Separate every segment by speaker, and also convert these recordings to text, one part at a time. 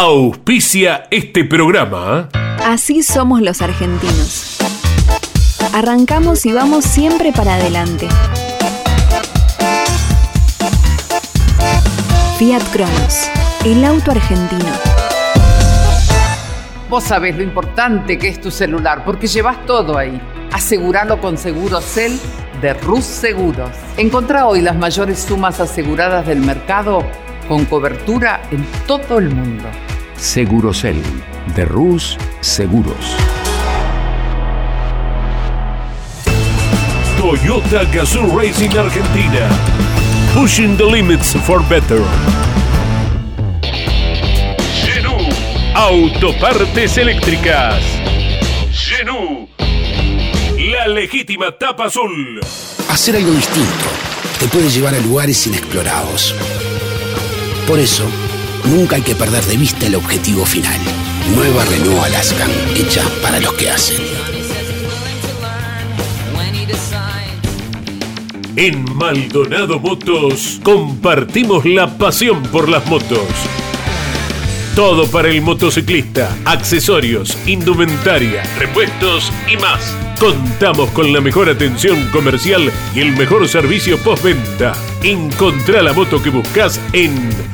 Speaker 1: auspicia este programa.
Speaker 2: Así somos los argentinos. Arrancamos y vamos siempre para adelante. Fiat Cronos, el auto argentino.
Speaker 3: Vos sabés lo importante que es tu celular porque llevas todo ahí. Aseguralo con Segurocel de Rus Seguros. Encontrá hoy las mayores sumas aseguradas del mercado con cobertura en todo el mundo.
Speaker 4: Segurocel de Rus Seguros.
Speaker 1: Toyota Gazoo Racing Argentina. Pushing the limits for better. Genú. Autopartes eléctricas. Genú. La legítima tapa azul.
Speaker 5: Hacer algo distinto te puede llevar a lugares inexplorados. Por eso, nunca hay que perder de vista el objetivo final. Nueva Renault Alaskan, hecha para los que hacen.
Speaker 1: En Maldonado Motos compartimos la pasión por las motos. Todo para el motociclista, accesorios, indumentaria, repuestos y más. Contamos con la mejor atención comercial y el mejor servicio postventa. Encontrá la moto que buscas en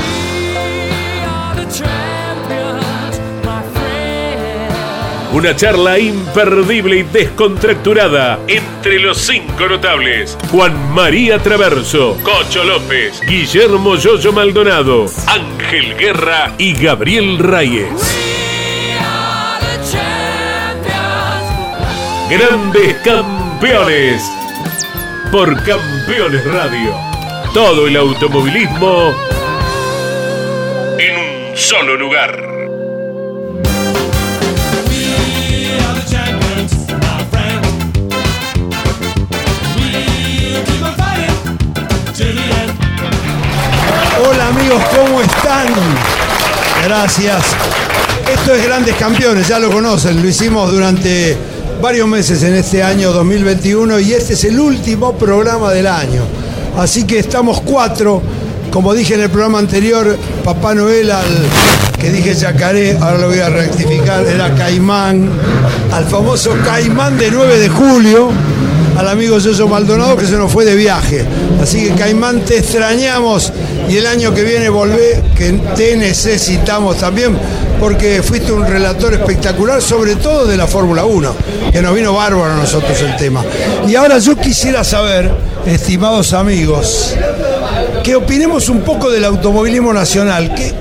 Speaker 1: Una charla imperdible y descontracturada entre los cinco notables. Juan María Traverso, Cocho López, Guillermo Yoyo Maldonado, Ángel Guerra y Gabriel Reyes. Grandes Campeones. Por Campeones Radio. Todo el automovilismo en un solo lugar.
Speaker 6: Amigos, ¿cómo están? Gracias. Esto es Grandes Campeones, ya lo conocen, lo hicimos durante varios meses en este año 2021 y este es el último programa del año. Así que estamos cuatro, como dije en el programa anterior, Papá Noel al que dije Yacaré, ahora lo voy a rectificar, era Caimán, al famoso Caimán de 9 de julio, al amigo Yoso Maldonado que se nos fue de viaje. Así que Caimán, te extrañamos y el año que viene volvé, que te necesitamos también, porque fuiste un relator espectacular, sobre todo de la Fórmula 1, que nos vino bárbaro a nosotros el tema. Y ahora yo quisiera saber, estimados amigos, que opinemos un poco del automovilismo nacional. ¿Qué,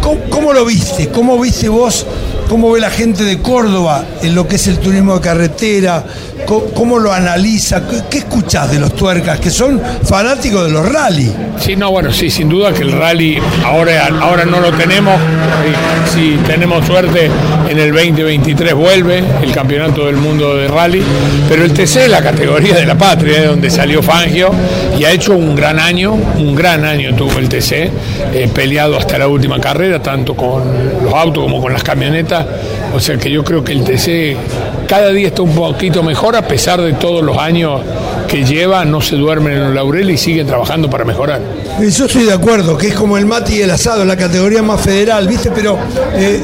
Speaker 6: cómo, cómo lo viste? ¿Cómo viste vos? ¿Cómo ve la gente de Córdoba en lo que es el turismo de carretera? ¿Cómo, lo analiza? ¿Qué, escuchás de los tuercas que son fanáticos de los rally?
Speaker 7: Sí, no, bueno, sí, sin duda que el rally ahora, ahora no lo tenemos. Si tenemos suerte, en el 2023 vuelve el campeonato del mundo de rally. Pero el TC es la categoría de la patria, de donde salió Fangio y ha hecho un gran año, un gran año tuvo el TC, eh, peleado hasta la última carrera, tanto con los autos como con las camionetas. O sea que yo creo que el TC cada día está un poquito mejor, a pesar de todos los años que lleva, no se duermen en los laureles y siguen trabajando para mejorar.
Speaker 6: Y Yo estoy de acuerdo, que es como el mate y el asado, la categoría más federal, ¿viste? Pero eh,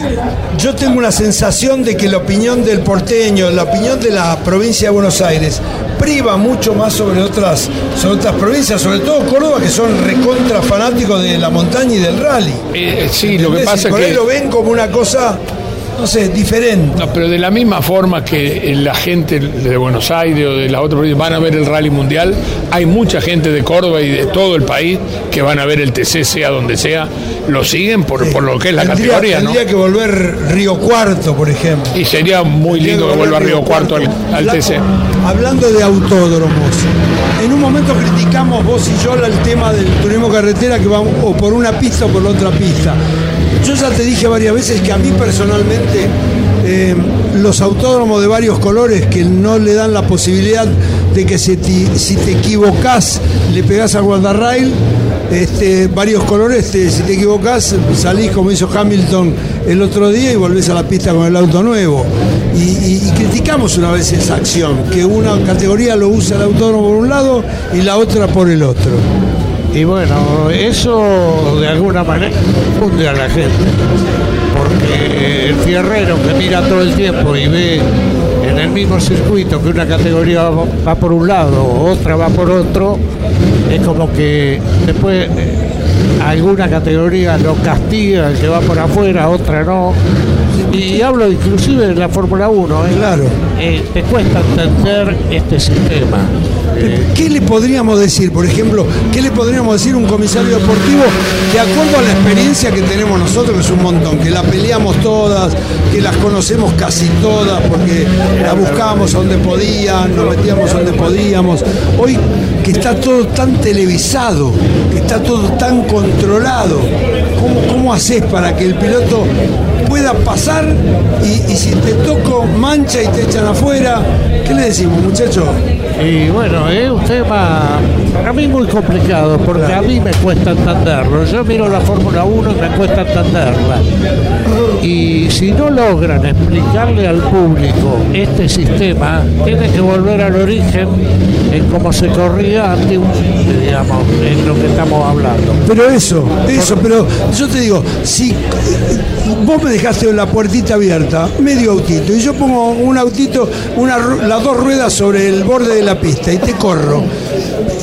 Speaker 6: yo tengo una sensación de que la opinión del porteño, la opinión de la provincia de Buenos Aires, priva mucho más sobre otras, sobre otras provincias, sobre todo Córdoba, que son recontra fanáticos de la montaña y del rally.
Speaker 7: Eh, sí, lo que pasa
Speaker 6: Y
Speaker 7: es
Speaker 6: por ahí
Speaker 7: que...
Speaker 6: lo ven como una cosa, no sé, diferente.
Speaker 7: No, pero de la misma forma que la gente de Buenos Aires o de las otras provincias van a ver el rally mundial, hay mucha gente de Córdoba y de todo el país que van a ver el TC, sea donde sea, lo siguen por, por lo que es la
Speaker 6: Tendría-
Speaker 7: categoría, ¿no?
Speaker 6: Tendría que volver Río Cuarto, por ejemplo.
Speaker 7: Y sería muy lindo que vuelva Río Cuarto al, TC.
Speaker 6: Hablando de autódromos, en un momento criticamos vos y yo el tema del turismo carretera que vamos o por una pista o por la otra pista. Yo ya te dije varias veces que a mí personalmente eh, los autódromos de varios colores que no le dan la posibilidad de que si te, si te equivocás le pegás al guardarrail, este, varios colores, si te equivocás salís como hizo Hamilton el otro día y volvés a la pista con el auto nuevo. Y criticamos una vez esa acción, que una categoría lo usa el autódromo por un lado y la otra por el otro.
Speaker 8: Y bueno, eso de alguna manera funde a la gente. Porque el fierrero que mira todo el tiempo y ve en el mismo circuito que una categoría va por un lado, otra va por otro, es como que después eh, alguna categoría lo castiga, el que va por afuera, otra no. Y hablo inclusive de la Fórmula 1, ¿eh?
Speaker 6: Claro.
Speaker 8: Eh, te cuesta entender este sistema. Eh,
Speaker 6: ¿Qué le podríamos decir, por ejemplo, qué le podríamos decir a un comisario deportivo de acuerdo a la experiencia que tenemos nosotros, que es un montón, que la peleamos todas, que las conocemos casi todas, porque la buscábamos donde podían, nos metíamos donde podíamos. Hoy que está todo tan televisado, que está todo tan controlado, ¿cómo, cómo haces para que el piloto pueda pasar y, si te toco mancha y te echan afuera? ¿Qué le decimos, muchachos?
Speaker 8: Y bueno, es un tema para mí muy complicado porque a mí me cuesta entenderlo. Yo miro la Fórmula 1 y me cuesta entenderla. Y si no logran explicarle al público este sistema, tiene que volver al origen en cómo se corría antiguamente, digamos, en lo que estamos hablando.
Speaker 6: Pero eso, eso, pero yo te digo, si vos me dejaste la puertita abierta, medio autito, y yo pongo un autito, las dos ruedas sobre el borde de la pista y te corro.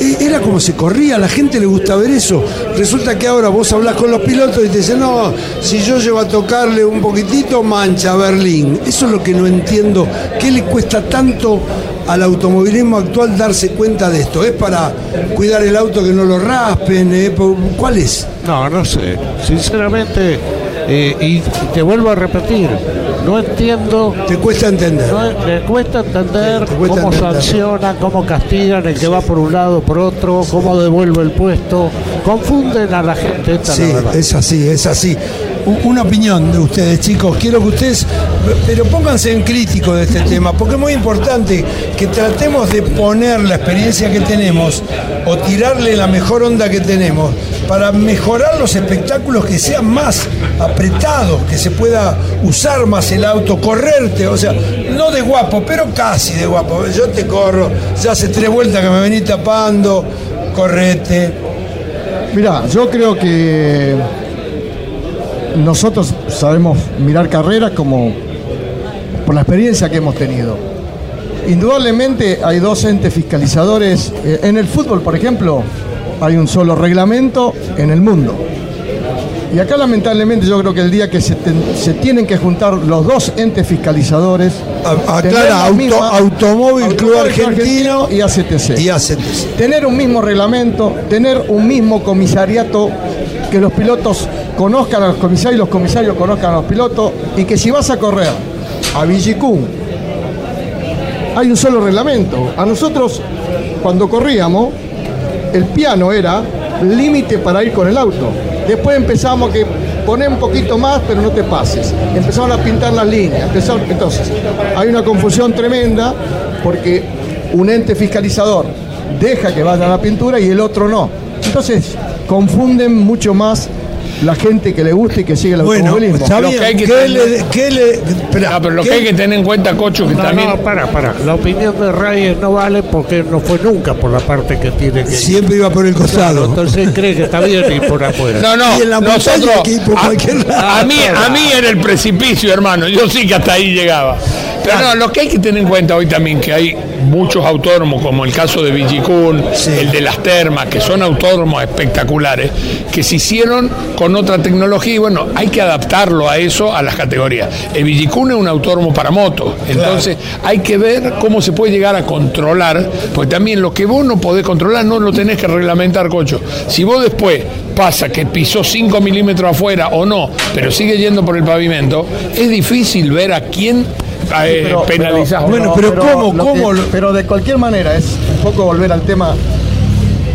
Speaker 6: E- Era como se corría, a la gente le gusta ver eso. Resulta que ahora vos hablas con los pilotos y te dicen, no, si yo llevo a tocarle un poquitito, mancha Berlín. Eso es lo que no entiendo. ¿Qué le cuesta tanto al automovilismo actual darse cuenta de esto? ¿Es para cuidar el auto que no lo raspen? ¿Eh? ¿Por- ¿Cuál es?
Speaker 8: No, no sé. Sinceramente, eh, y te vuelvo a repetir, no entiendo
Speaker 6: Te cuesta entender.
Speaker 8: No, cuesta entender
Speaker 6: Te cuesta
Speaker 8: cómo
Speaker 6: entender.
Speaker 8: sancionan, cómo castigan el que va por un lado, por otro, cómo devuelve el puesto. Confunden a la gente, esta es
Speaker 6: Sí,
Speaker 8: la
Speaker 6: es así, es así. Una opinión de ustedes, chicos. Quiero que ustedes, pero pónganse en crítico de este tema, porque es muy importante que tratemos de poner la experiencia que tenemos o tirarle la mejor onda que tenemos para mejorar los espectáculos que sean más apretados, que se pueda usar más el auto, correrte, o sea, no de guapo, pero casi de guapo. Yo te corro, ya hace tres vueltas que me venís tapando, correte.
Speaker 9: Mirá, yo creo que nosotros sabemos mirar carreras como por la experiencia que hemos tenido. Indudablemente hay dos entes fiscalizadores. Eh, En el fútbol, por ejemplo, hay un solo reglamento en el mundo. Y acá lamentablemente yo creo que el día que se, ten- se tienen que juntar los dos entes fiscalizadores,
Speaker 6: A- Aclara,
Speaker 9: la
Speaker 6: auto-
Speaker 9: misma-
Speaker 6: Automóvil Club
Speaker 9: Automóvil
Speaker 6: Argentino
Speaker 9: y ACTC
Speaker 6: y ACTC.
Speaker 9: tener un mismo reglamento, tener un mismo comisariato, que los pilotos conozcan a los comisarios y los comisarios conozcan a los pilotos, y que si vas a correr a Villicún, hay un solo reglamento. A nosotros, cuando corríamos, el piano era límite para ir con el auto. Después empezamos que poner un poquito más, pero no te pases. Empezaron a pintar las líneas. entonces, hay una confusión tremenda porque un ente fiscalizador deja que vaya a la pintura y el otro no. Entonces, confunden mucho más la gente que le gusta y que sigue el
Speaker 6: Bueno,
Speaker 9: automovilismo.
Speaker 6: está
Speaker 7: Lo
Speaker 6: bien.
Speaker 7: que hay que
Speaker 6: ¿Qué
Speaker 7: tener-
Speaker 6: le, qué le- espera,
Speaker 7: Ah, pero lo
Speaker 6: ¿qué-
Speaker 7: que hay que tener en cuenta, Cocho, que
Speaker 8: No,
Speaker 7: también.
Speaker 8: no, para, para. La opinión de Reyes no vale porque no fue nunca por la parte que tiene que.
Speaker 6: Siempre iba por el costado.
Speaker 8: Entonces cree que está bien ir por afuera.
Speaker 7: No, no,
Speaker 6: Y en la montaña
Speaker 7: nosotros,
Speaker 6: hay que ir por
Speaker 7: a,
Speaker 6: cualquier lado.
Speaker 7: a mí, a mí en el precipicio, hermano, yo sí que hasta ahí llegaba. Pero no, lo que hay que tener en cuenta hoy también que hay muchos autódromos, como el caso de Villicún,
Speaker 6: Sí.
Speaker 7: el de las termas, que son autódromos espectaculares, que se hicieron con otra tecnología y bueno, hay que adaptarlo a eso, a las categorías. El Villicún es un autódromo para motos, entonces hay que ver cómo se puede llegar a controlar, porque también lo que vos no podés controlar no lo tenés que reglamentar, cocho. Si vos después pasa que pisó 5 milímetros afuera o no, pero sigue yendo por el pavimento, es difícil ver a quién eh,
Speaker 9: Pero-.
Speaker 6: Bueno, pero ¿cómo-
Speaker 9: lo
Speaker 6: cómo
Speaker 9: que- pero de cualquier manera, es un poco volver al tema.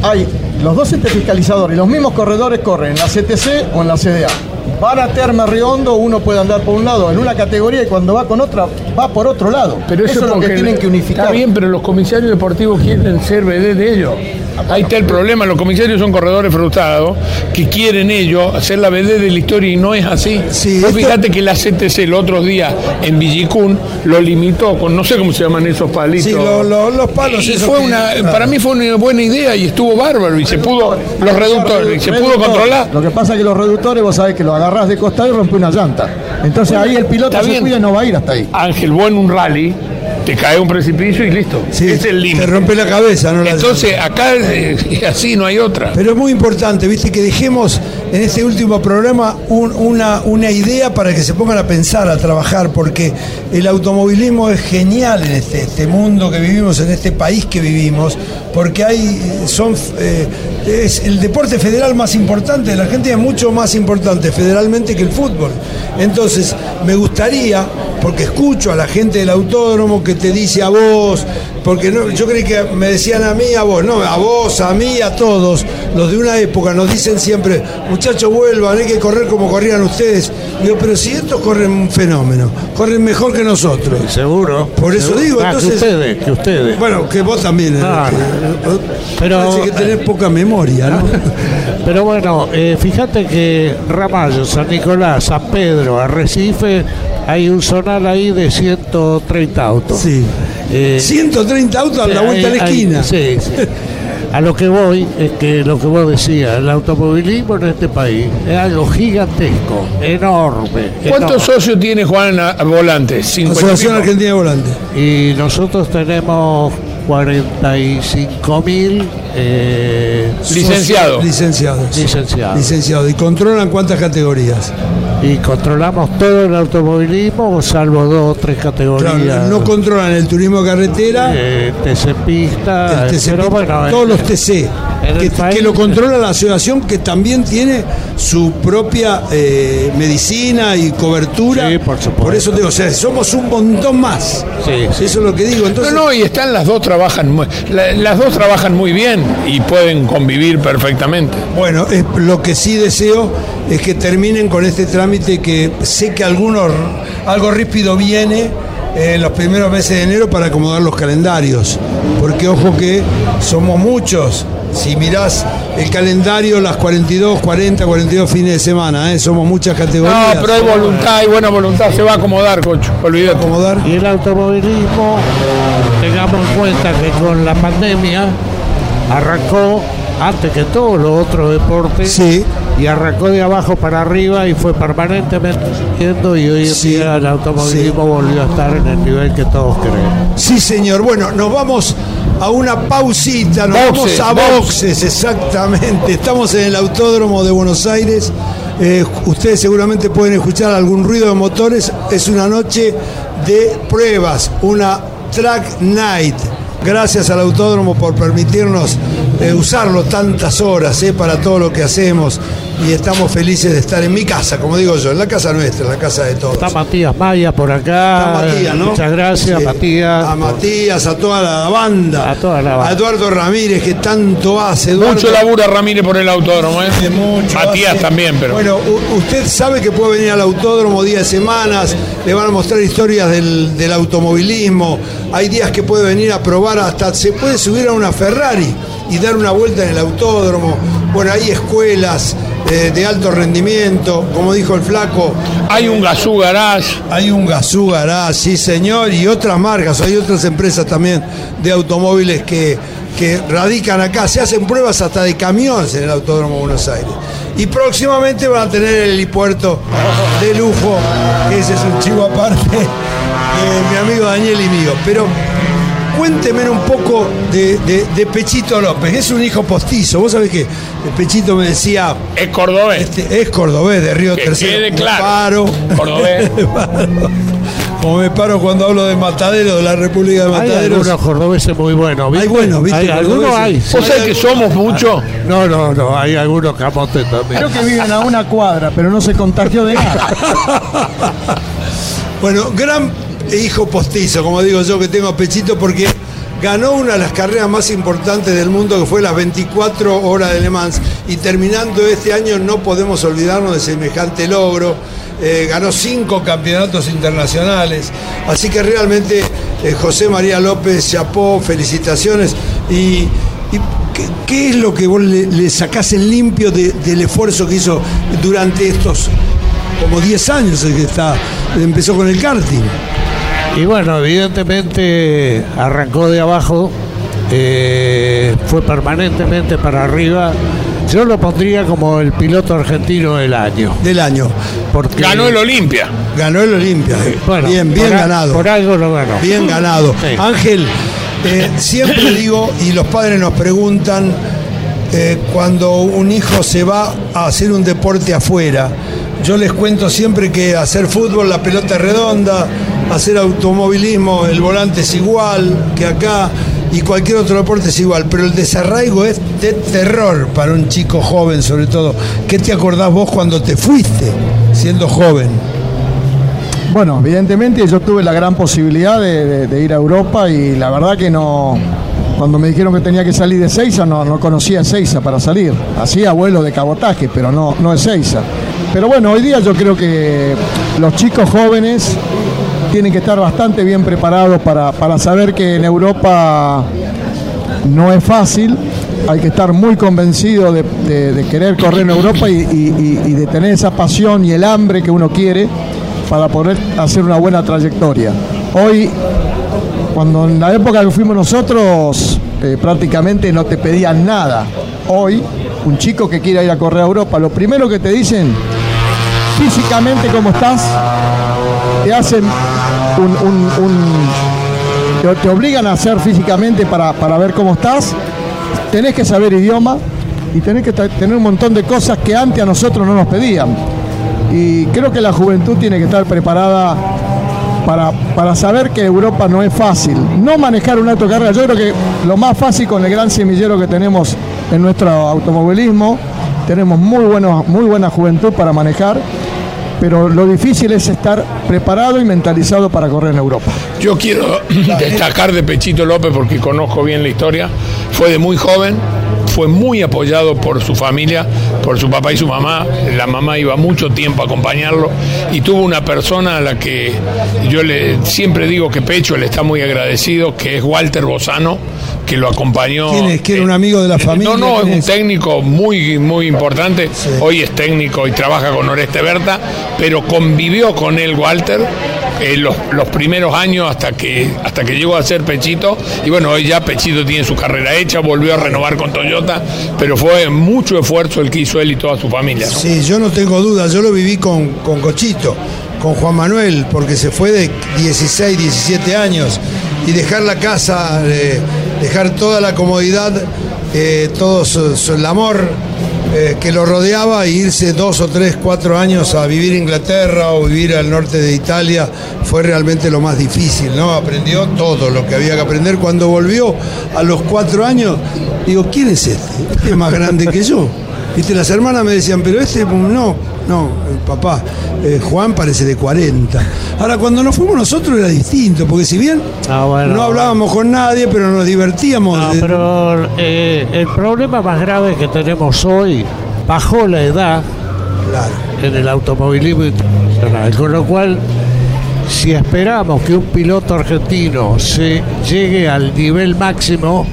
Speaker 9: Hay los dos entes fiscalizadores y los mismos corredores corren en la CTC o en la CDA. Van a Terma Riondo, uno puede andar por un lado en una categoría y cuando va con otra, va por otro lado.
Speaker 7: Pero eso,
Speaker 9: es lo que tienen que unificar.
Speaker 7: Está bien, pero los comisarios deportivos quieren ser BD de ellos. Ahí está el problema, los comisarios son corredores frustrados que quieren ellos hacer la BD de la historia y no es así.
Speaker 6: Sí,
Speaker 7: fíjate que la CTC el otro día en Villicún lo limitó con no sé cómo se llaman esos palitos.
Speaker 6: Sí, lo- lo- los palos
Speaker 7: Y fue una,
Speaker 6: claro.
Speaker 7: para mí fue una buena idea y estuvo bárbaro y se pudo los reductores y se pudo controlar.
Speaker 9: Lo que pasa es que los reductores, vos sabés que lo agarrás de costado y rompe una llanta. Entonces ahí el piloto se cuida y no va a ir hasta ahí.
Speaker 7: Ángel, vos en un rally te cae un precipicio y listo.
Speaker 6: Sí,
Speaker 7: es el límite.
Speaker 6: Te rompe la cabeza, ¿no? La-
Speaker 7: Entonces acá eh, es así, no hay otra.
Speaker 6: Pero es muy importante, viste, que dejemos en este último programa un- una, una idea para que se pongan a pensar, a trabajar, porque el automovilismo es genial en este, este mundo que vivimos, en este país que vivimos, porque hay, son, eh, es el deporte federal más importante de la Argentina, es mucho más importante federalmente que el fútbol. Entonces, me gustaría, porque escucho a la gente del autódromo que te dice a vos, porque no, yo creí que me decían a mí, a vos, no, a vos, a mí, a todos, los de una época nos dicen siempre, muchachos vuelvan, hay que correr como corrían ustedes. Digo, pero si estos corren un fenómeno, corren mejor que nosotros.
Speaker 8: Seguro.
Speaker 6: Por eso
Speaker 8: Seguro.
Speaker 6: digo,
Speaker 8: Ah,
Speaker 6: entonces-
Speaker 8: Que ustedes, que ustedes.
Speaker 6: Bueno, que vos también. eh,
Speaker 8: Ah, pero-
Speaker 6: Parece que tenés poca memoria, ¿no?
Speaker 8: Pero bueno, eh, fíjate que Ramallo, San Nicolás, San Pedro, Arrecife, hay un zonal ahí de 130 autos.
Speaker 6: Sí.
Speaker 8: Eh,
Speaker 6: 130 autos a la vuelta a la
Speaker 8: hay-
Speaker 6: esquina.
Speaker 8: sí, sí. A lo que voy es que lo que vos decías, el automovilismo en este país es algo gigantesco, enorme.
Speaker 7: ¿Cuántos
Speaker 8: enorme.
Speaker 7: socios tiene Juan a- Volantes? 50 y
Speaker 6: Asociación. Argentina de Volante.
Speaker 8: Y nosotros tenemos 45 mil eh,
Speaker 7: Licenciados.
Speaker 6: Licenciados.
Speaker 8: licenciados.
Speaker 6: Licenciados. ¿Y controlan cuántas categorías?
Speaker 8: Y controlamos todo el automovilismo, salvo dos o tres categorías.
Speaker 6: Claro, no controlan el turismo de carretera,
Speaker 8: eh, TC pista,
Speaker 6: el TC,
Speaker 8: pero bueno,
Speaker 6: todos los TC, que,
Speaker 8: país-
Speaker 6: que lo controla la asociación que también tiene su propia eh, medicina y cobertura.
Speaker 8: Sí, por supuesto.
Speaker 6: Por eso digo, o sea, somos un montón más.
Speaker 8: Sí, sí.
Speaker 6: Eso es lo que digo.
Speaker 7: No,
Speaker 6: Entonces,
Speaker 7: no, y están las dos trabajan, las dos trabajan muy bien y pueden convivir perfectamente.
Speaker 6: Bueno, es- lo que sí deseo es que terminen con este trámite que sé que algunos, algo rípido viene eh, en los primeros meses de enero para acomodar los calendarios. Porque ojo que somos muchos. Si mirás el calendario, las 42, 40, 42 fines de semana, ¿eh? somos muchas categorías.
Speaker 7: No, pero hay voluntad, hay buena voluntad, se va a acomodar, cocho, olvídate.
Speaker 6: acomodar.
Speaker 8: Y el automovilismo, tengamos en cuenta que con la pandemia arrancó antes que todos los otros deportes
Speaker 6: Sí.
Speaker 8: y arrancó de abajo para arriba y fue permanentemente subiendo y hoy en
Speaker 6: Sí,
Speaker 8: día el automovilismo
Speaker 6: sí.
Speaker 8: volvió a estar en el nivel que todos queremos.
Speaker 6: Sí, señor. Bueno, nos vamos a una pausita, nos
Speaker 7: Boxes,
Speaker 6: vamos a
Speaker 7: boxes.
Speaker 6: boxes, exactamente. Estamos en el Autódromo de Buenos Aires. Eh, ustedes seguramente pueden escuchar algún ruido de motores. Es una noche de pruebas, una track night. Gracias al autódromo por permitirnos eh, usarlo tantas horas eh, para todo lo que hacemos y estamos felices de estar en mi casa, como digo yo, en la casa nuestra, en la casa de todos.
Speaker 8: Está Matías Maya por acá.
Speaker 6: Está Matías, ¿no?
Speaker 8: Muchas gracias,
Speaker 6: Sí.
Speaker 8: Matías.
Speaker 6: A Matías, a toda la banda.
Speaker 8: A toda la banda.
Speaker 6: A Eduardo Ramírez, que tanto hace. Eduardo,
Speaker 7: Mucho labura Ramírez por el autódromo, ¿eh?
Speaker 6: hace mucho,
Speaker 7: Matías
Speaker 6: hace-
Speaker 7: también, pero.
Speaker 6: Bueno, usted sabe que puede venir al autódromo días de semanas, le van a mostrar historias del, del automovilismo. Hay días que puede venir a probar, hasta se puede subir a una Ferrari y dar una vuelta en el autódromo. Bueno, hay escuelas eh, de alto rendimiento, como dijo el flaco.
Speaker 7: Hay un Gazú Garage.
Speaker 6: Hay un Gazoo Garage, sí señor, y otras marcas, hay otras empresas también de automóviles que, que radican acá. Se hacen pruebas hasta de camiones en el Autódromo de Buenos Aires. Y próximamente van a tener el helipuerto de lujo, que ese es un chivo aparte, de mi amigo Daniel y mío. Pero cuénteme un poco de, de- de Pechito López, es un hijo postizo. Vos sabés que el Pechito me decía,
Speaker 7: Es cordobés.
Speaker 6: este, es cordobés de Río
Speaker 7: Que
Speaker 6: Tercero.
Speaker 7: quede
Speaker 6: Me
Speaker 7: claro.
Speaker 6: paro.
Speaker 7: Cordobés.
Speaker 6: Como me paro cuando hablo de Matadero, de la República de
Speaker 8: Hay
Speaker 6: Mataderos.
Speaker 8: algunos cordobeses muy buenos. ¿viste?
Speaker 6: Hay buenos, ¿viste?
Speaker 8: Hay algunos hay.
Speaker 7: ¿Vos sabés que somos muchos?
Speaker 8: No, no, no. Hay algunos camotes también.
Speaker 9: Creo que viven a una cuadra, pero no se contagió de nada.
Speaker 6: Bueno, gran hijo postizo, como digo yo, que tengo a Pechito, porque ganó una de las carreras más importantes del mundo, que fue las 24 horas de Le Mans, y terminando este año no podemos olvidarnos de semejante logro. Eh, ganó cinco campeonatos internacionales, así que realmente eh, José María López Chapó, felicitaciones. ¿Y, ¿qué, es lo que vos le, sacás en limpio de- del esfuerzo que hizo durante estos como 10 años el que está, empezó con el karting?
Speaker 8: Y bueno, evidentemente arrancó de abajo, eh, fue permanentemente para arriba. Yo lo pondría como el piloto argentino del año.
Speaker 6: Del año.
Speaker 8: Porque
Speaker 7: Ganó el Olimpia.
Speaker 6: Ganó el Olimpia.
Speaker 8: Bueno,
Speaker 6: bien, bien
Speaker 8: por a-
Speaker 6: ganado.
Speaker 8: Por algo lo ganó.
Speaker 6: Bien ganado.
Speaker 8: Sí.
Speaker 6: Ángel, eh, siempre digo, y los padres nos preguntan, eh, cuando un hijo se va a hacer un deporte afuera, yo les cuento siempre que hacer fútbol, la pelota es redonda, hacer automovilismo, el volante es igual que acá, y cualquier otro deporte es igual, pero el desarraigo es de terror para un chico joven sobre todo. ¿Qué te acordás vos cuando te fuiste siendo joven?
Speaker 9: Bueno, evidentemente yo tuve la gran posibilidad de, ir a Europa y la verdad que no. Cuando me dijeron que tenía que salir de Seiza, no, no conocía Seiza para salir. Hacía vuelos de cabotaje, pero no, no es Seiza. Pero bueno, hoy día yo creo que los chicos jóvenes tienen que estar bastante bien preparados para, para saber que en Europa no es fácil, hay que estar muy convencido de, querer correr en Europa y de tener esa pasión y el hambre que uno quiere para poder hacer una buena trayectoria. Hoy, cuando en la época que fuimos nosotros, eh, prácticamente no te pedían nada. Hoy, un chico que quiera ir a correr a Europa, lo primero que te dicen, físicamente cómo estás, te hacen un, te, obligan a hacer físicamente para, para ver cómo estás, tenés que saber idioma y tenés que tener un montón de cosas que antes a nosotros no nos pedían. Y creo que la juventud tiene que estar preparada para, para saber que Europa no es fácil. No manejar un auto de carrera, yo creo que lo más fácil con el gran semillero que tenemos en nuestro automovilismo, tenemos muy, buenos, muy buena juventud para manejar, pero lo difícil es estar preparado y mentalizado para correr en Europa.
Speaker 7: Yo quiero destacar de Pechito López porque conozco bien la historia. Fue de muy joven, fue muy apoyado por su familia, por su papá y su mamá. La mamá iba mucho tiempo a acompañarlo y tuvo una persona a la que yo le siempre digo que Pecho le está muy agradecido, que es Walter Bozano, que lo acompañó.
Speaker 6: ¿Quién es? ¿Que era un amigo de la familia?
Speaker 7: No, no, es
Speaker 6: ¿Quién
Speaker 7: un
Speaker 6: es?
Speaker 7: técnico muy, muy importante. Hoy es técnico y trabaja con Oreste Berta, pero convivió con él Walter eh, los, los primeros años hasta que, hasta que llegó a ser Pechito. Y bueno, hoy ya Pechito tiene su carrera hecha, volvió a renovar con Toyota, pero fue mucho esfuerzo el que hizo él y toda su familia. ¿no?
Speaker 6: Sí, yo no tengo duda, yo lo viví con, con Cochito, con Juan Manuel, porque se fue de 16, 17 años y dejar la casa, eh, dejar toda la comodidad, eh, todo su- el amor eh, que lo rodeaba e irse dos o tres, cuatro años a vivir en Inglaterra o vivir al norte de Italia fue realmente lo más difícil, ¿no? Aprendió todo lo que había que aprender. Cuando volvió a los cuatro años, digo, ¿quién es este? Este es más grande que yo. Viste, las hermanas me decían, pero este no, no, el papá, eh, Juan parece de 40. Ahora, cuando nos fuimos nosotros era distinto, porque si bien
Speaker 8: Ah, bueno.
Speaker 6: no hablábamos con nadie, pero nos divertíamos.
Speaker 8: No,
Speaker 6: de-
Speaker 8: pero eh, el problema más grave que tenemos hoy, bajó la edad
Speaker 6: Claro.
Speaker 8: en el automovilismo internacional, con lo cual, si esperamos que un piloto argentino se llegue al nivel máximo,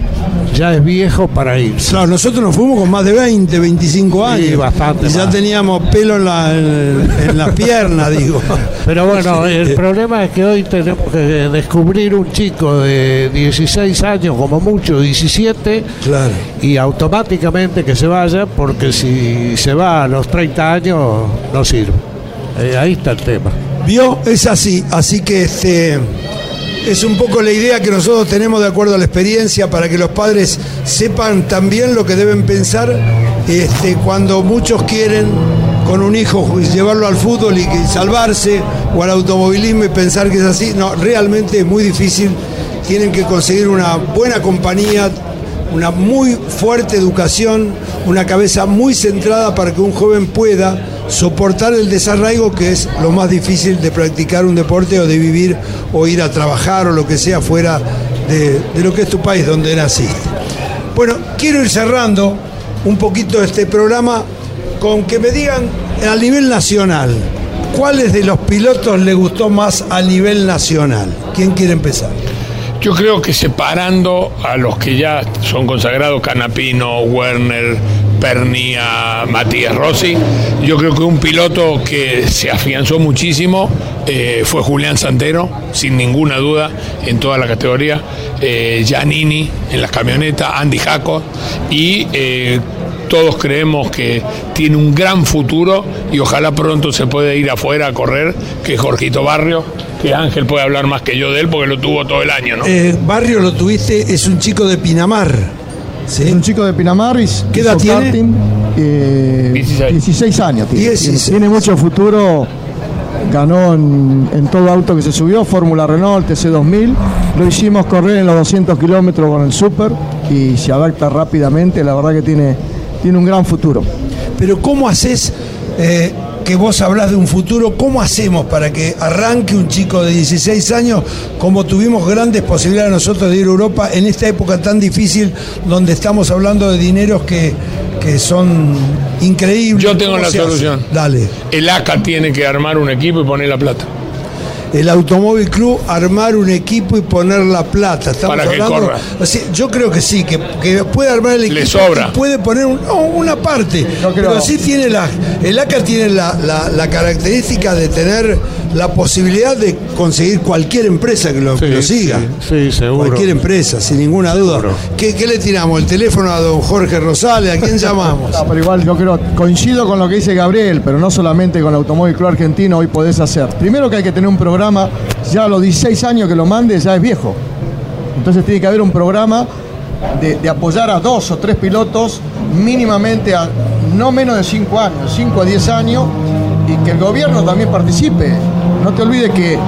Speaker 8: ya es viejo para irse.
Speaker 6: Claro, nosotros nos fuimos con más de 20, 25 años.
Speaker 8: Sí, bastante
Speaker 6: Y ya
Speaker 8: más.
Speaker 6: teníamos pelo en, la, en, en las piernas, digo.
Speaker 8: Pero bueno, el problema es que hoy tenemos que descubrir un chico de 16 años, como mucho 17,
Speaker 6: Claro.
Speaker 8: y automáticamente que se vaya, porque si se va a los 30 años no sirve. Eh, ahí está el tema.
Speaker 6: ¿Vio? Es así. Así que este es un poco la idea que nosotros tenemos de acuerdo a la experiencia para que los padres sepan también lo que deben pensar este, cuando muchos quieren con un hijo llevarlo al fútbol y salvarse o al automovilismo y pensar que es así. No, realmente es muy difícil. Tienen que conseguir una buena compañía, una muy fuerte educación, una cabeza muy centrada para que un joven pueda soportar el desarraigo que es lo más difícil de practicar un deporte o de vivir o ir a trabajar o lo que sea fuera de, de lo que es tu país, donde naciste. Bueno, quiero ir cerrando un poquito este programa con que me digan a nivel nacional, ¿cuáles de los pilotos le gustó más a nivel nacional? ¿Quién quiere empezar?
Speaker 7: Yo creo que separando a los que ya son consagrados, Canapino, Werner, Pernia, Matías Rossi, yo creo que un piloto que se afianzó muchísimo eh, fue Julián Santero, sin ninguna duda, en toda la categoría, eh, Giannini en las camionetas, Andy Jaco y eh, todos creemos que tiene un gran futuro y ojalá pronto se pueda ir afuera a correr, que es Jorgito Barrio, que Ángel puede hablar más que yo de él porque lo tuvo todo el año, ¿no?
Speaker 6: Eh, Barrio lo tuviste, es un chico de Pinamar. ¿sí?
Speaker 9: Es un chico de Pinamar y
Speaker 6: ¿Qué edad tiene?
Speaker 9: karting, eh,
Speaker 7: 16.
Speaker 9: 16 años tiene.
Speaker 6: 16.
Speaker 9: Tiene, tiene mucho futuro. Ganó en, en todo auto que se subió, Fórmula Renault, TC2000. Lo hicimos correr en los 200 kilómetros con el Super y se adapta rápidamente. La verdad que tiene, tiene un gran futuro.
Speaker 6: Pero ¿cómo haces eh, que vos hablás de un futuro? ¿Cómo hacemos para que arranque un chico de 16 años como tuvimos grandes posibilidades nosotros de ir a Europa en esta época tan difícil donde estamos hablando de dineros que, que son increíbles?
Speaker 7: Yo tengo
Speaker 6: ¿Cómo
Speaker 7: la
Speaker 6: hace?
Speaker 7: solución.
Speaker 6: Dale.
Speaker 7: El ACA tiene que armar un equipo y poner la plata.
Speaker 6: El Automóvil Club armar un equipo y poner la plata. Estamos
Speaker 7: Para que
Speaker 6: hablando-
Speaker 7: corra.
Speaker 6: yo creo que sí, que, que puede armar el equipo.
Speaker 7: Le sobra.
Speaker 6: y puede poner un- no, una parte.
Speaker 9: Creo-
Speaker 6: pero sí tiene la. El ACA tiene la, la- la característica de tener la posibilidad de conseguir cualquier empresa que lo, que lo siga.
Speaker 8: Sí, seguro.
Speaker 6: Cualquier empresa, sin ninguna duda. ¿Qué, qué le tiramos? ¿El teléfono a don Jorge Rosales? ¿A quién llamamos?
Speaker 9: No, pero igual yo creo, coincido con lo que dice Gabriel, pero no solamente con el Automóvil Club Argentino hoy podés hacer. Primero que hay que tener un programa, ya a los 16 años que lo mandes ya es viejo. Entonces tiene que haber un programa de, de apoyar a dos o tres pilotos mínimamente a no menos de 5 años, 5 a 10 años, y que el gobierno también participe. No te olvides que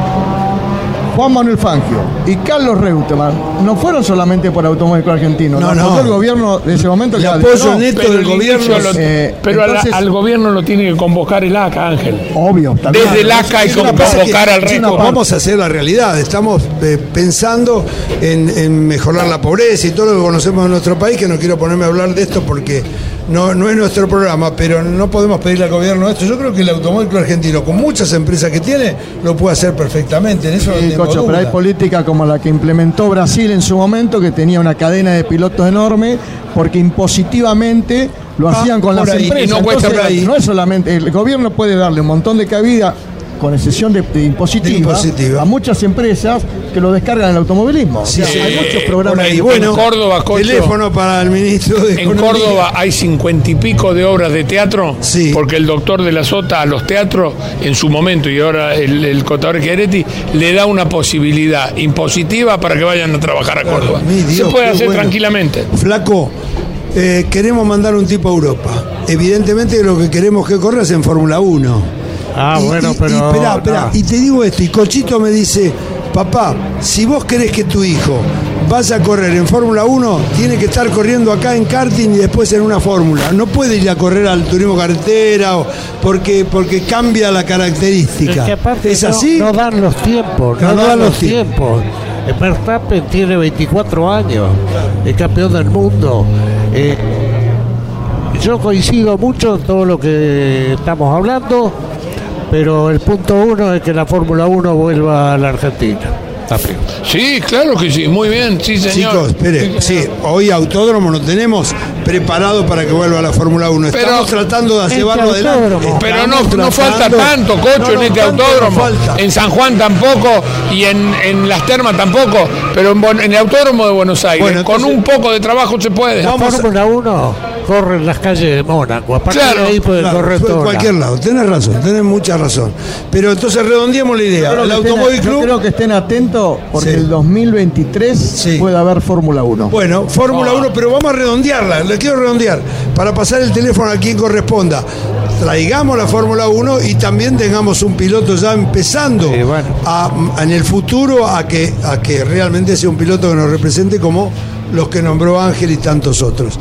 Speaker 9: Juan Manuel Fangio y Carlos Reutemann no fueron solamente por Automóvil Argentino,
Speaker 6: No,
Speaker 9: no, el gobierno de ese momento.
Speaker 6: El apoyo neto
Speaker 7: Pero
Speaker 6: del
Speaker 7: el
Speaker 6: gobierno.
Speaker 7: lo-
Speaker 9: Eh,
Speaker 7: pero a la-
Speaker 9: entonces-
Speaker 7: al gobierno lo tiene que convocar el ACA, Ángel.
Speaker 9: Obvio. también.
Speaker 7: Desde el ACA hay que convocar al resto.
Speaker 6: Vamos a hacer la realidad. Estamos eh, pensando en, en mejorar la pobreza y todo lo que conocemos en nuestro país, que no quiero ponerme a hablar de esto porque no, no es nuestro programa, pero no podemos pedirle al gobierno esto. Yo creo que el Automóvil Argentino, con muchas empresas que tiene, lo puede hacer perfectamente. En eso
Speaker 9: Sí, Cocho, pero hay política como la que implementó Brasil en su momento, que tenía una cadena de pilotos enorme, porque impositivamente lo
Speaker 6: Ah,
Speaker 9: hacían con las
Speaker 6: ahí,
Speaker 9: empresas.
Speaker 7: no
Speaker 9: Entonces, no es solamente, el gobierno puede darle un montón de cabida con excepción de, de impositiva,
Speaker 6: De impositiva.
Speaker 9: a muchas empresas que lo descargan en el automovilismo. O
Speaker 6: Sí,
Speaker 9: sea,
Speaker 6: sí,
Speaker 9: hay muchos programas.
Speaker 6: ahí.
Speaker 7: En
Speaker 6: Bueno,
Speaker 7: Córdoba, Cocho.
Speaker 6: teléfono para el ministro de
Speaker 7: En
Speaker 6: Economía.
Speaker 7: Córdoba hay cincuenta y pico de obras de teatro,
Speaker 6: Sí.
Speaker 7: porque el doctor de la Sota a los teatros, en su momento, y ahora el, el contador Chiaretti, le da una posibilidad impositiva para que vayan a trabajar a Córdoba.
Speaker 6: Dios,
Speaker 7: Se puede hacer
Speaker 6: bueno.
Speaker 7: tranquilamente.
Speaker 6: Flaco, eh, queremos mandar un tipo a Europa. Evidentemente lo que queremos que corra es en Fórmula 1.
Speaker 8: Ah,
Speaker 6: Y-
Speaker 8: bueno,
Speaker 6: y-
Speaker 8: pero.
Speaker 6: Y, esperá, esperá,
Speaker 8: no.
Speaker 6: y te digo esto, y Cochito me dice, papá, si vos querés que tu hijo vaya a correr en Fórmula 1, tiene que estar corriendo acá en karting y después en una fórmula. No puede ir a correr al turismo carretera o- porque, porque cambia la característica.
Speaker 8: Es que aparte
Speaker 6: ¿Es
Speaker 8: no-
Speaker 6: así?
Speaker 8: No, dan los tiempos, no, dan, los tiempos. Eh, Verstappen tiene 24 años, es campeón del mundo. Eh, yo coincido mucho en todo lo que estamos hablando, pero el punto uno es que la Fórmula 1 vuelva a la Argentina.
Speaker 7: Sí, claro que sí, muy bien, sí, señor.
Speaker 6: Chicos, espere, sí, hoy autódromo no tenemos preparado para que vuelva a la Fórmula 1. Estamos
Speaker 7: Pero-
Speaker 6: tratando de
Speaker 8: Este
Speaker 6: llevarlo adelante.
Speaker 8: autódromo.
Speaker 7: Pero no, no falta tanto, cocho,
Speaker 6: No, no,
Speaker 7: en este autódromo.
Speaker 6: falta.
Speaker 7: En San Juan tampoco y en, en las termas tampoco. Pero en, el autódromo de Buenos Aires,
Speaker 6: Bueno,
Speaker 7: con un poco de trabajo se puede.
Speaker 8: La
Speaker 6: Vamos a-
Speaker 8: Fórmula 1 corre en las calles de Mónaco, a partir
Speaker 7: Claro,
Speaker 8: de ahí puede
Speaker 6: Claro,
Speaker 8: correr todo.
Speaker 6: cualquier lado. Tenés razón, tenés mucha razón. Pero entonces redondeemos la idea. El
Speaker 9: que estén-
Speaker 6: Automóvil
Speaker 9: yo
Speaker 6: Club.
Speaker 9: creo que estén atentos porque
Speaker 6: Sí.
Speaker 9: el 2023
Speaker 6: Sí.
Speaker 9: puede haber Fórmula 1.
Speaker 6: Bueno, Fórmula 1, pero vamos a redondearla, le quiero redondear, para pasar el teléfono a quien corresponda. Traigamos la Fórmula 1 y también tengamos un piloto ya empezando
Speaker 8: Sí, bueno.
Speaker 6: a- en el futuro a que, a que realmente sea un piloto que nos represente como los que nombró Ángel y tantos otros.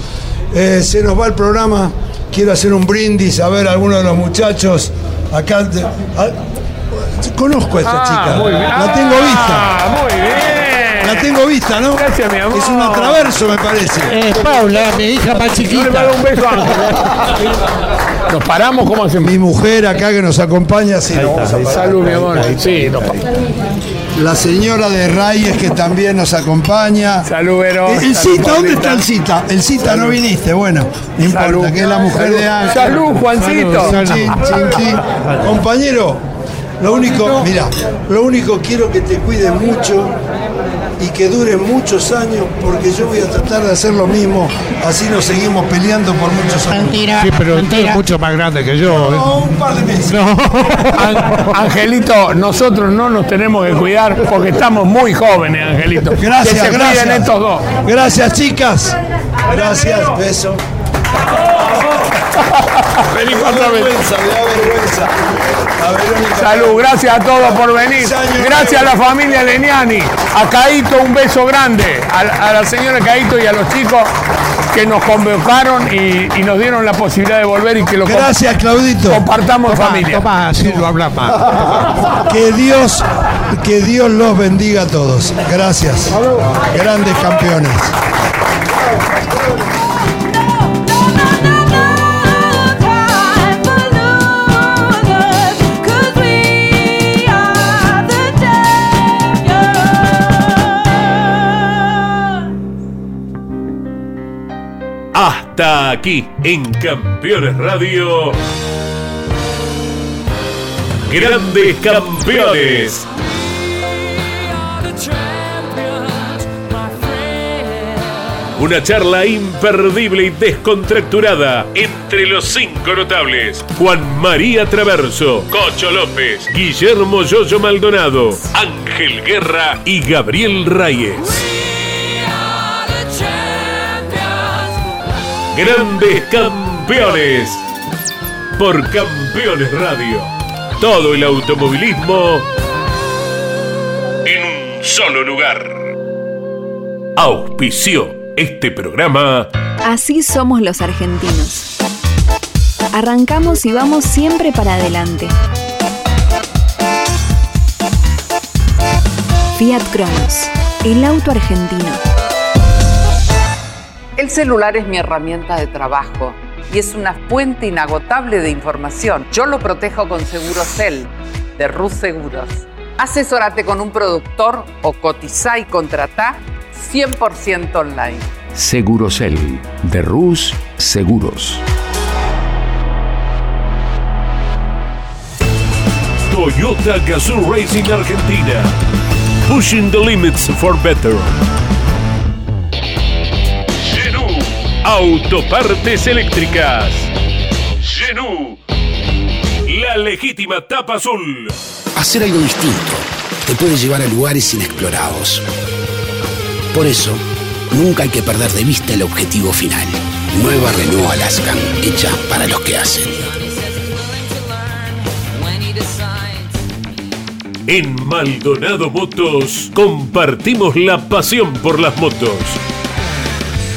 Speaker 6: Eh, se nos va el programa, quiero hacer un brindis, a ver a alguno de los muchachos acá. de- a- conozco a esta chica, la tengo vista.
Speaker 7: Ah, muy bien.
Speaker 6: La tengo vista, ¿no?
Speaker 7: Gracias, mi amor.
Speaker 6: Es un atraverso, me parece.
Speaker 8: Eh, Paula, mi hija más
Speaker 7: Yo le
Speaker 8: chiquita.
Speaker 7: mando un beso a Ángel. ¿Nos paramos? ¿Cómo hacemos?
Speaker 6: Mi mujer acá que nos acompaña, sí, nos vamos a parar.
Speaker 7: Salud, mi amor. Sí, nos pa-
Speaker 6: La señora de Reyes que también nos acompaña.
Speaker 7: Salud, Vero.
Speaker 6: Eh, El
Speaker 7: Salud,
Speaker 6: cita, ¿dónde está el cita? El cita no viniste, bueno, no importa,
Speaker 7: Salud.
Speaker 6: que es la mujer de Ángel.
Speaker 7: Salud, Juancito.
Speaker 6: Chin, chin. Compañero, lo único, mira, lo único quiero que te cuides mucho y que dure muchos años porque yo voy a tratar de hacer lo mismo, así nos seguimos peleando por muchos años.
Speaker 8: Sí, pero usted es mucho más grande que yo. ¿eh?
Speaker 6: No, un par de meses.
Speaker 7: An- Angelito, nosotros no nos tenemos que cuidar porque estamos muy jóvenes, Angelito.
Speaker 6: Gracias,
Speaker 7: que se cuiden
Speaker 6: gracias.
Speaker 7: estos dos.
Speaker 6: Gracias, chicas. Gracias, beso.
Speaker 7: Vení
Speaker 6: vergüenza, me da vergüenza. A Verónica.
Speaker 7: Salud, gracias a todos por venir. Gracias a la familia Leniani. A Caito un beso grande. A, la- a la señora Caito y a los chicos que nos convocaron y, y nos dieron la posibilidad de volver y que lo comp-
Speaker 6: Gracias, Claudito.
Speaker 7: compartamos
Speaker 8: Tomá,
Speaker 7: familia.
Speaker 8: tomá, así no habla más.
Speaker 6: Que Dios, que Dios los bendiga a todos. Gracias. Grandes campeones.
Speaker 1: Hasta aquí en Campeones Radio. Grandes campeones. Una charla imperdible y descontracturada entre los cinco notables. Juan María Traverso, Cocho López, Guillermo Yoyo Maldonado, Ángel Guerra y Gabriel Reyes. Grandes campeones. Por Campeones Radio. Todo el automovilismo en un solo lugar. Auspició este programa
Speaker 2: Así somos los argentinos. Arrancamos y vamos siempre para adelante. Fiat Cronos, el auto argentino.
Speaker 3: El celular es mi herramienta de trabajo y es una fuente inagotable de información. Yo lo protejo con Segurocel de Rus Seguros. Asesórate con un productor o cotiza y contrata 100% online.
Speaker 4: Segurosel de Rus Seguros.
Speaker 1: Toyota Gazoo Racing Argentina. Pushing the limits for better. Autopartes eléctricas. Genú. La legítima tapa azul.
Speaker 5: Hacer algo distinto te puede llevar a lugares inexplorados. Por eso, nunca hay que perder de vista el objetivo final. Nueva Renault Alaskan, hecha para los que hacen.
Speaker 1: En Maldonado Motos compartimos la pasión por las motos.